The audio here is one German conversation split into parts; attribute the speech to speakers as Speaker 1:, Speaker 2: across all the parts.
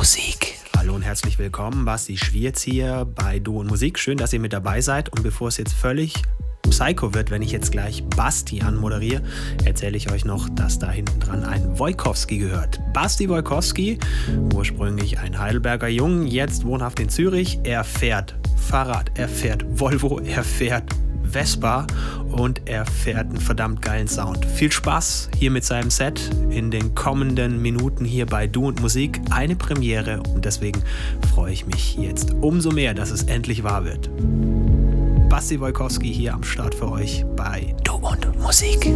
Speaker 1: Musik. Hallo und herzlich willkommen. Basti Schwierz hier bei Du und Musik. Schön, dass ihr mit dabei seid. Und bevor es jetzt völlig Psycho wird, wenn ich jetzt gleich Basti anmoderiere, erzähle ich euch noch, dass da hinten dran ein Wojkowski gehört. Basti Wojkowski, ursprünglich ein Heidelberger Jung, jetzt wohnhaft in Zürich. Er fährt Fahrrad, er fährt Volvo, er fährt Vespa und er fährt einen verdammt geilen Sound. Viel Spaß hier mit seinem Set in den kommenden Minuten hier bei Du und Musik. Eine Premiere und deswegen freue ich mich jetzt umso mehr, dass es endlich wahr wird. Basti Wojkowski hier am Start für euch bei Du und Musik.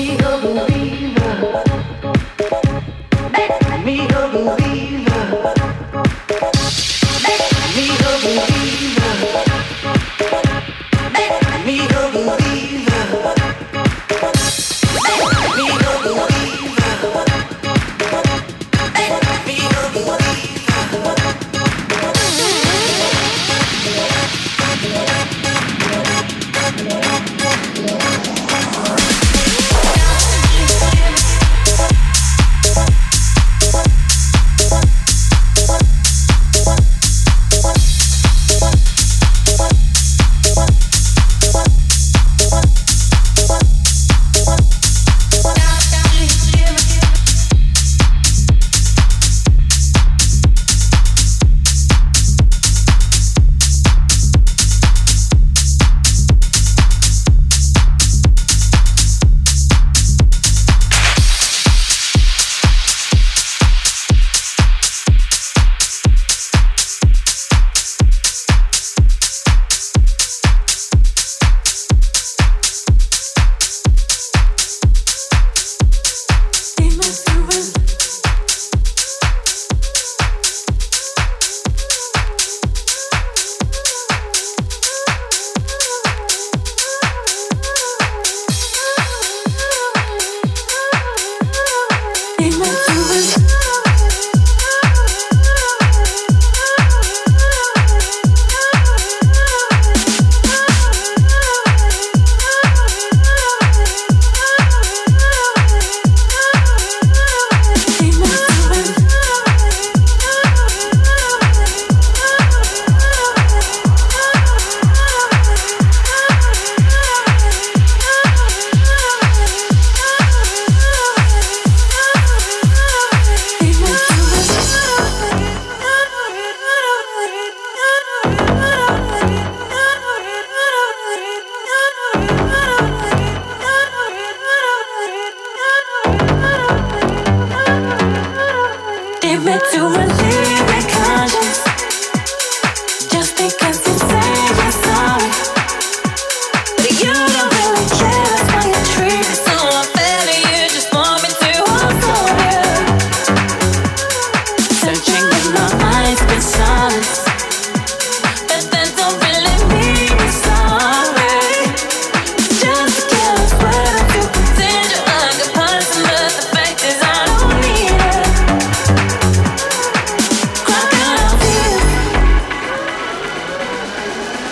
Speaker 2: me
Speaker 3: a believer. Make me a believer.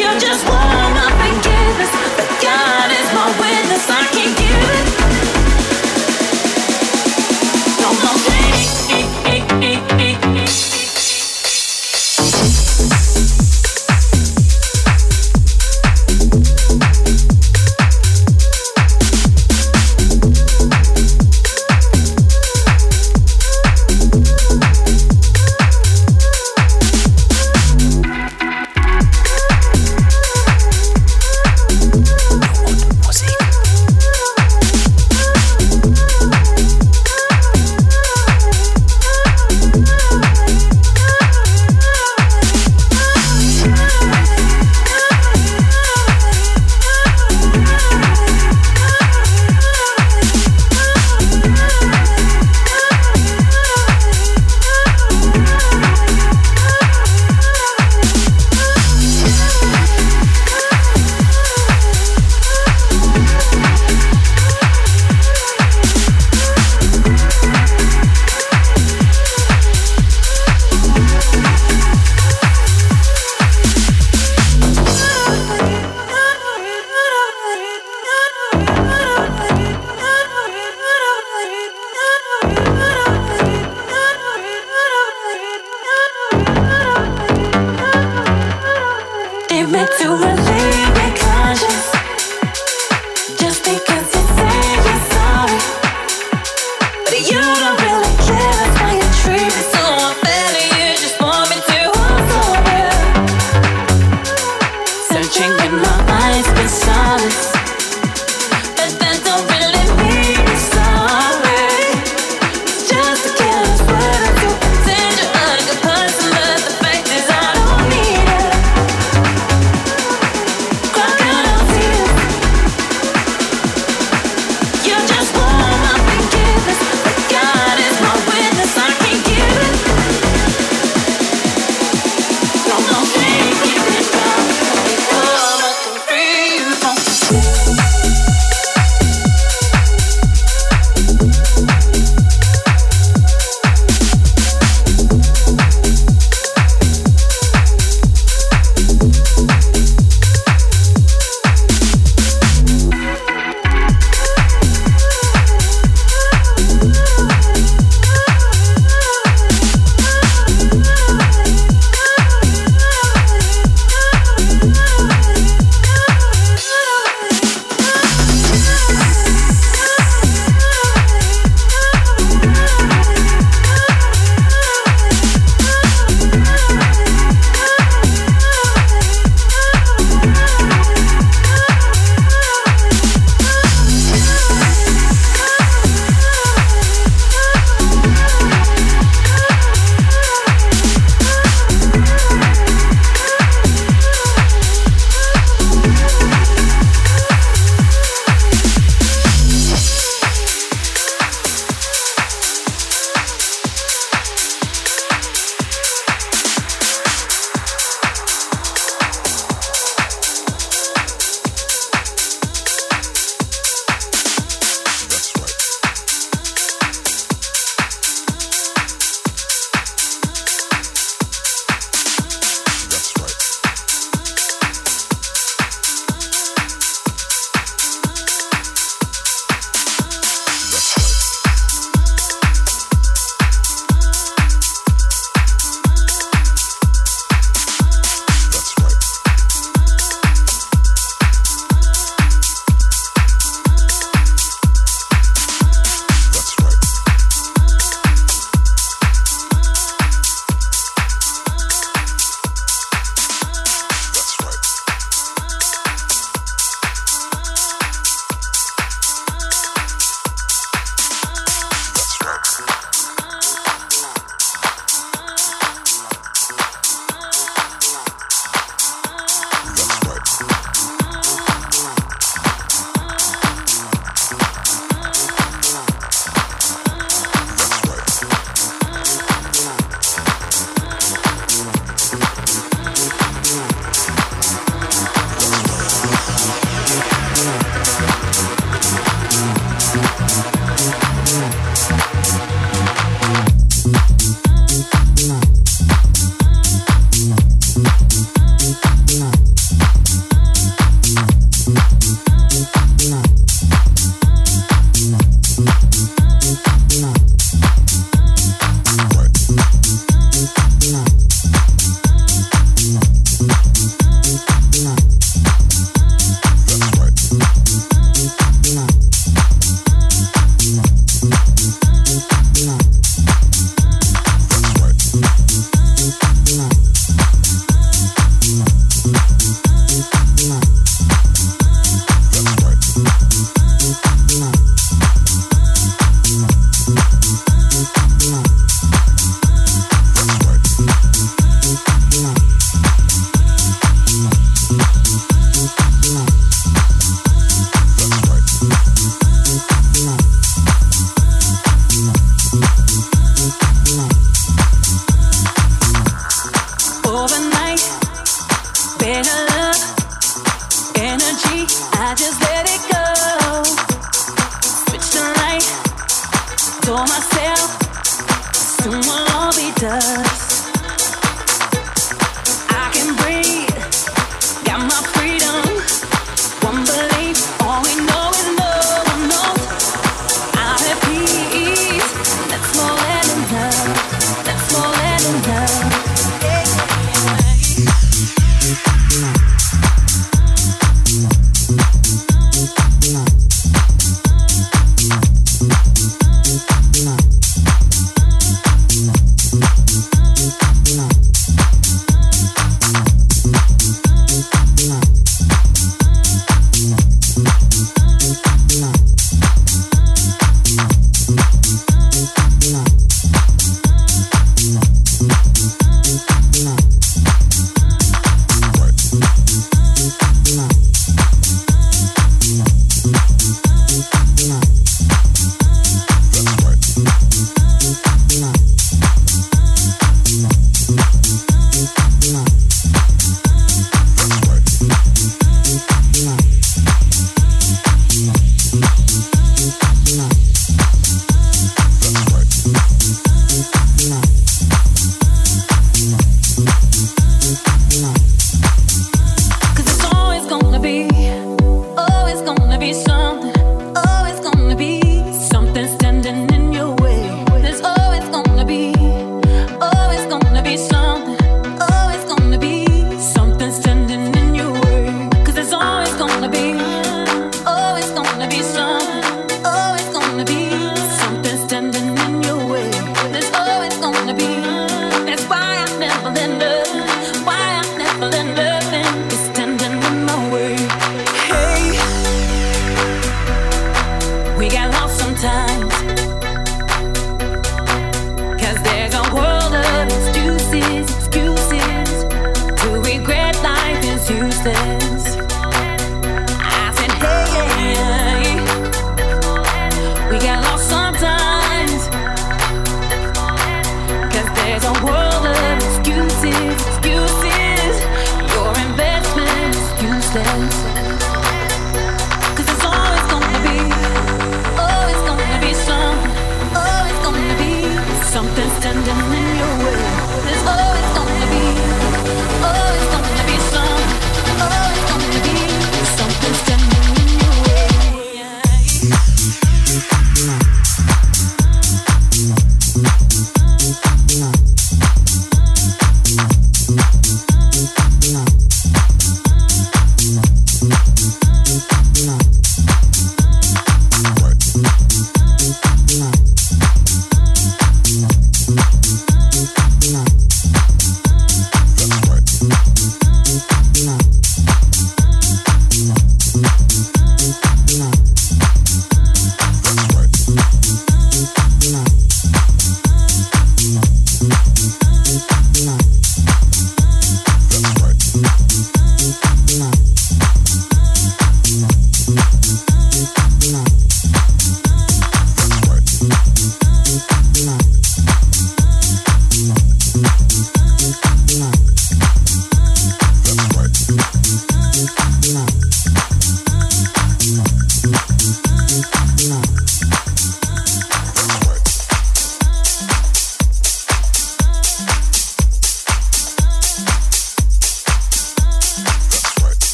Speaker 3: You're
Speaker 4: just wanna forgive us,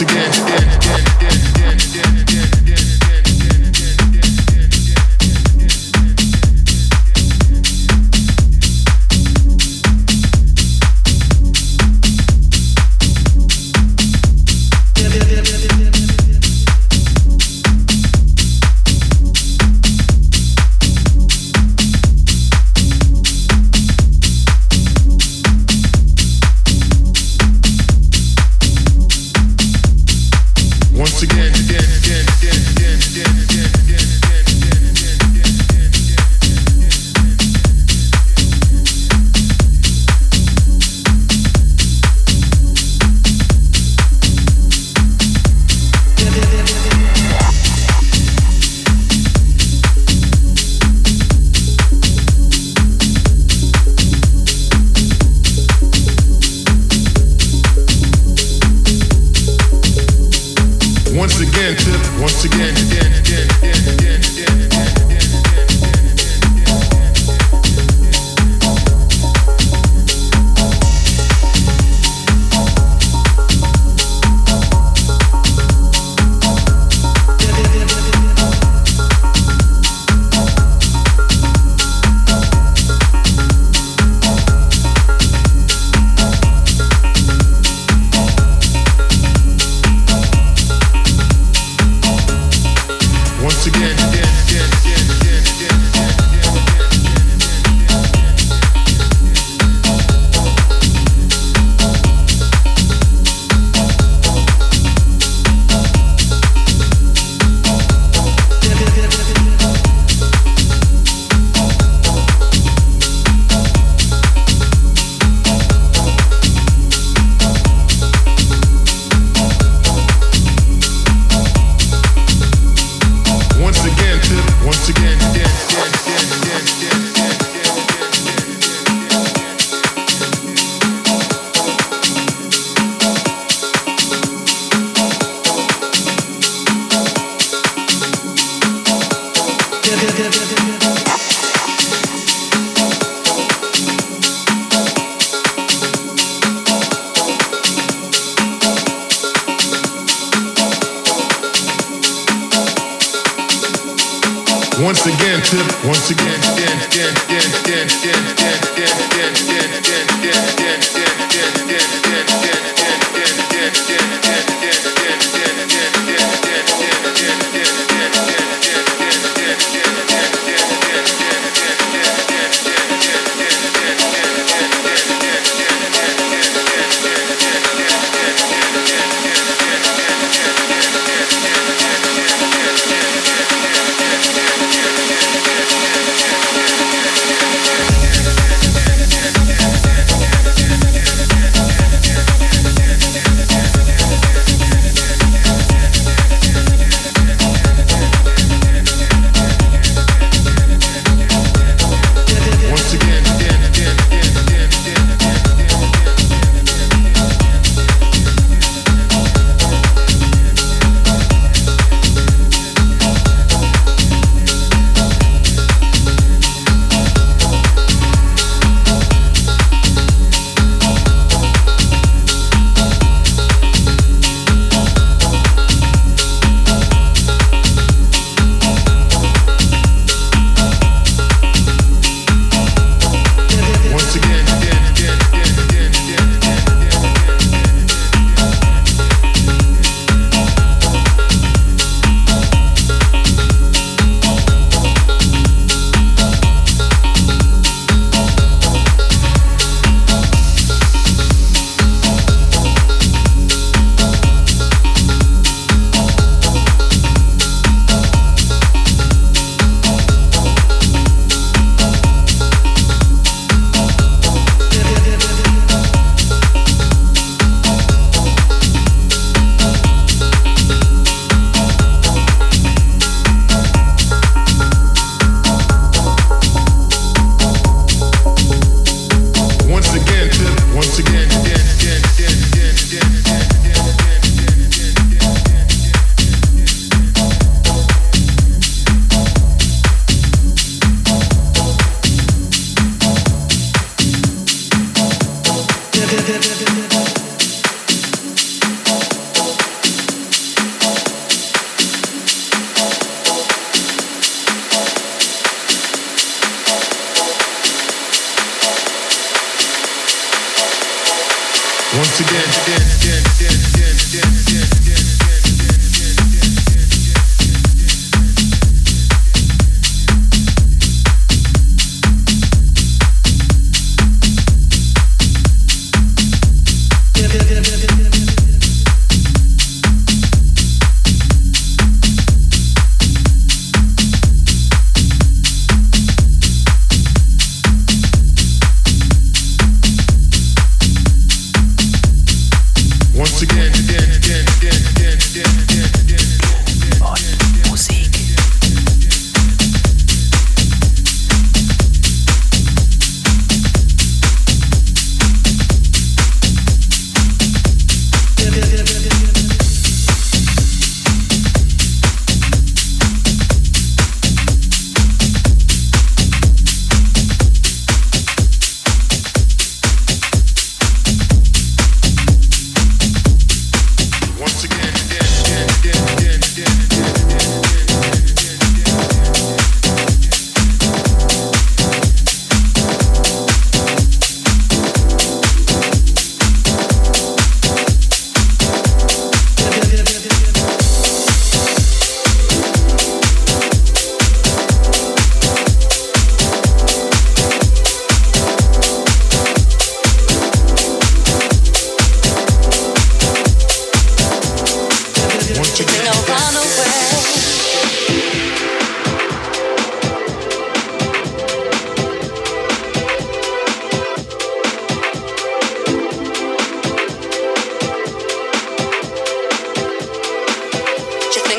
Speaker 4: again.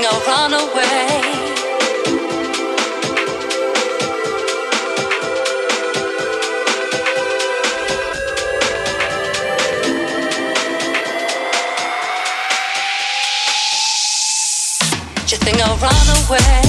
Speaker 4: they'll run away. Do you think I'll
Speaker 1: run away?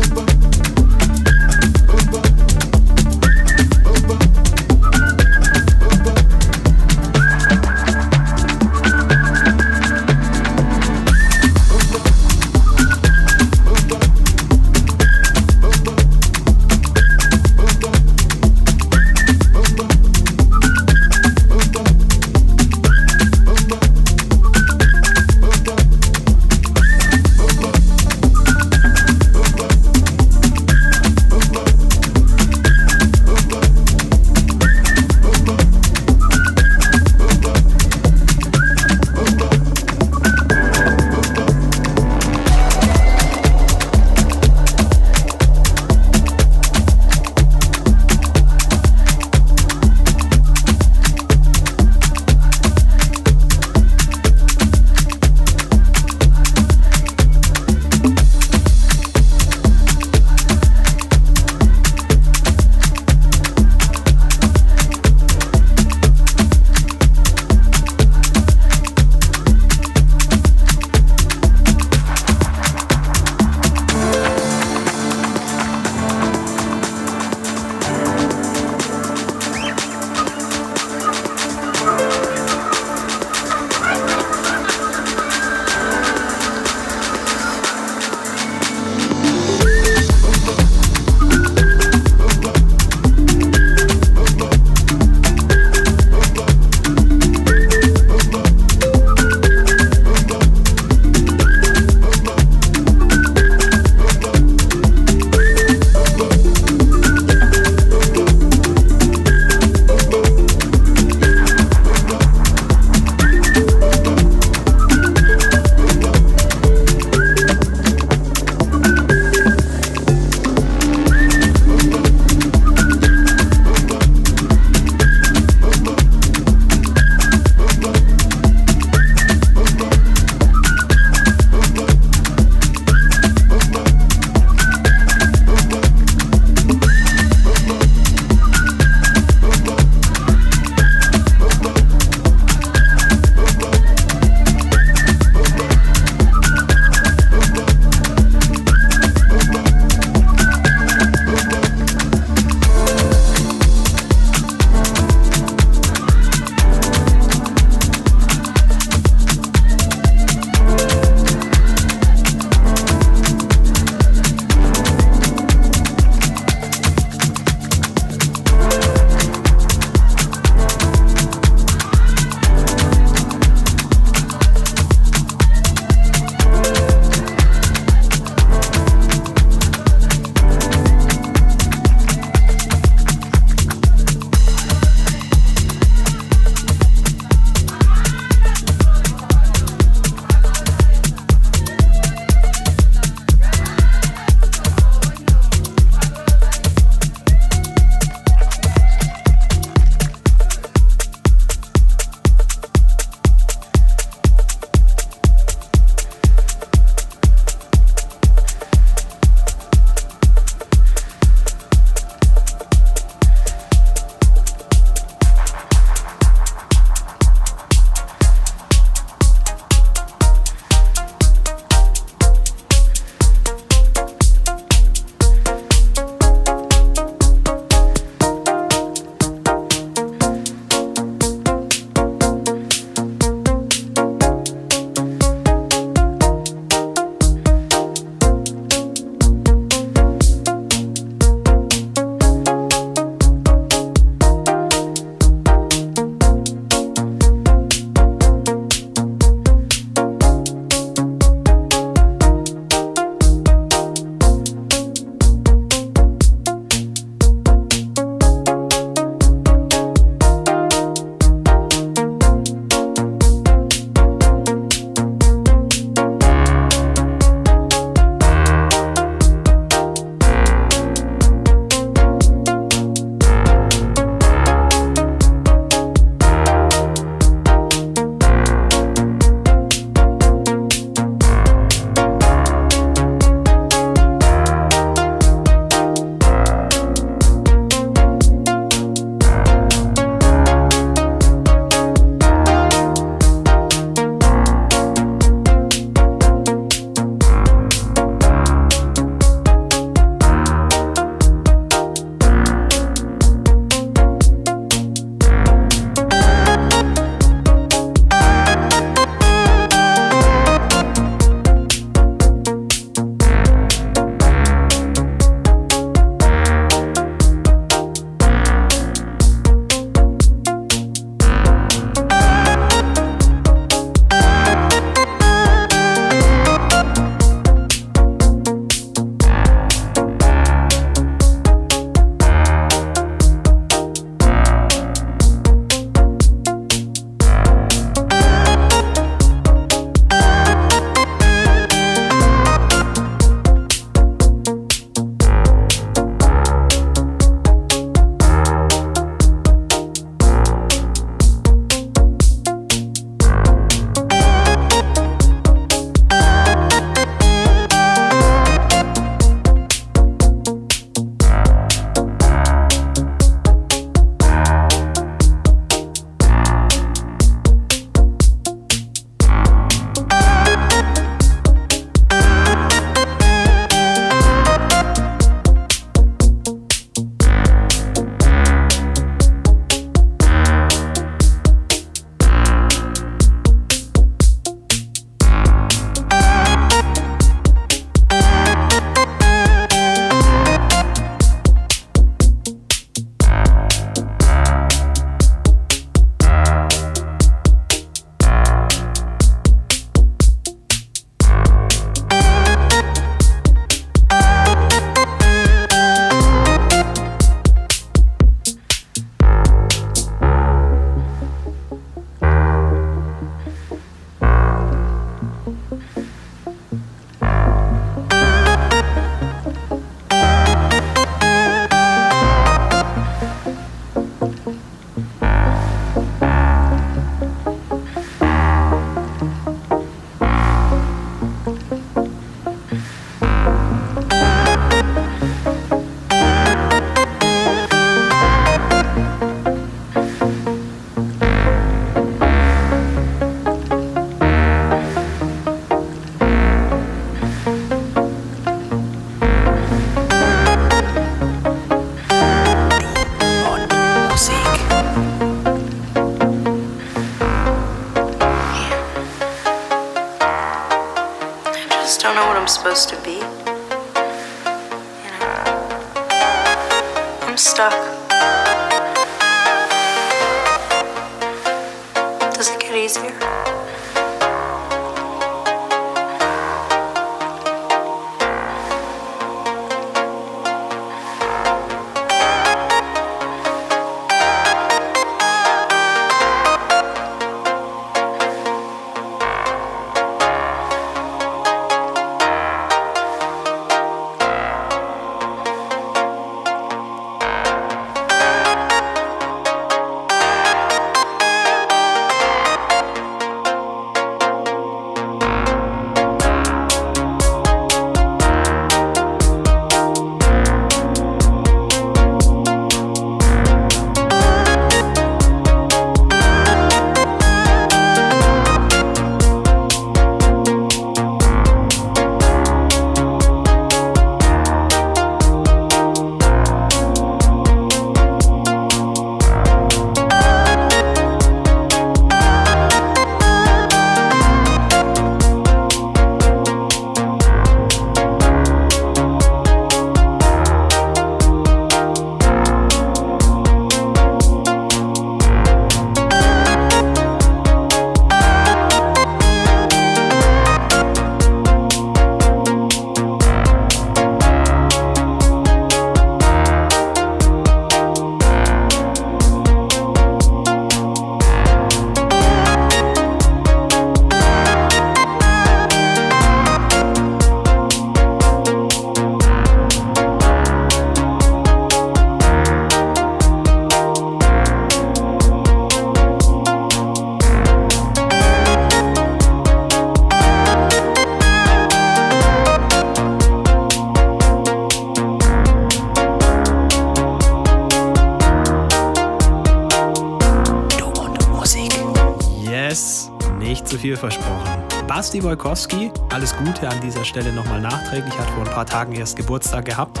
Speaker 1: Basti Wojkowski, alles Gute an dieser Stelle nochmal nachträglich, hat vor ein paar Tagen erst Geburtstag gehabt.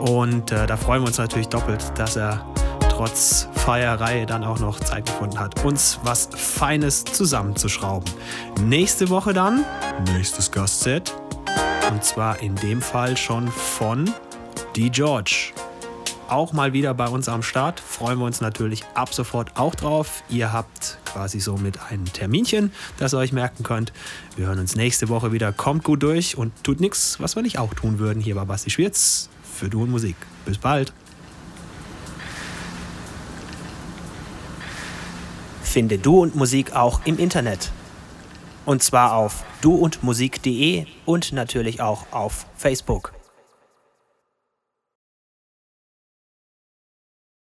Speaker 1: Und äh, da freuen wir uns natürlich doppelt, dass er trotz Feierei dann auch noch Zeit gefunden hat, uns was Feines zusammenzuschrauben. Nächste Woche dann, nächstes Gastset. Und zwar in dem Fall schon von Die George auch mal wieder bei uns am Start. Freuen wir uns natürlich ab sofort auch drauf. Ihr habt quasi so mit einem Terminchen, das ihr euch merken könnt. Wir hören uns nächste Woche wieder. Kommt gut durch und tut nichts, was wir nicht auch tun würden. Hier war Basti Schwirz für Du und Musik. Bis bald.
Speaker 5: Finde Du und Musik auch im Internet. Und zwar auf duundmusik.de und natürlich auch auf Facebook.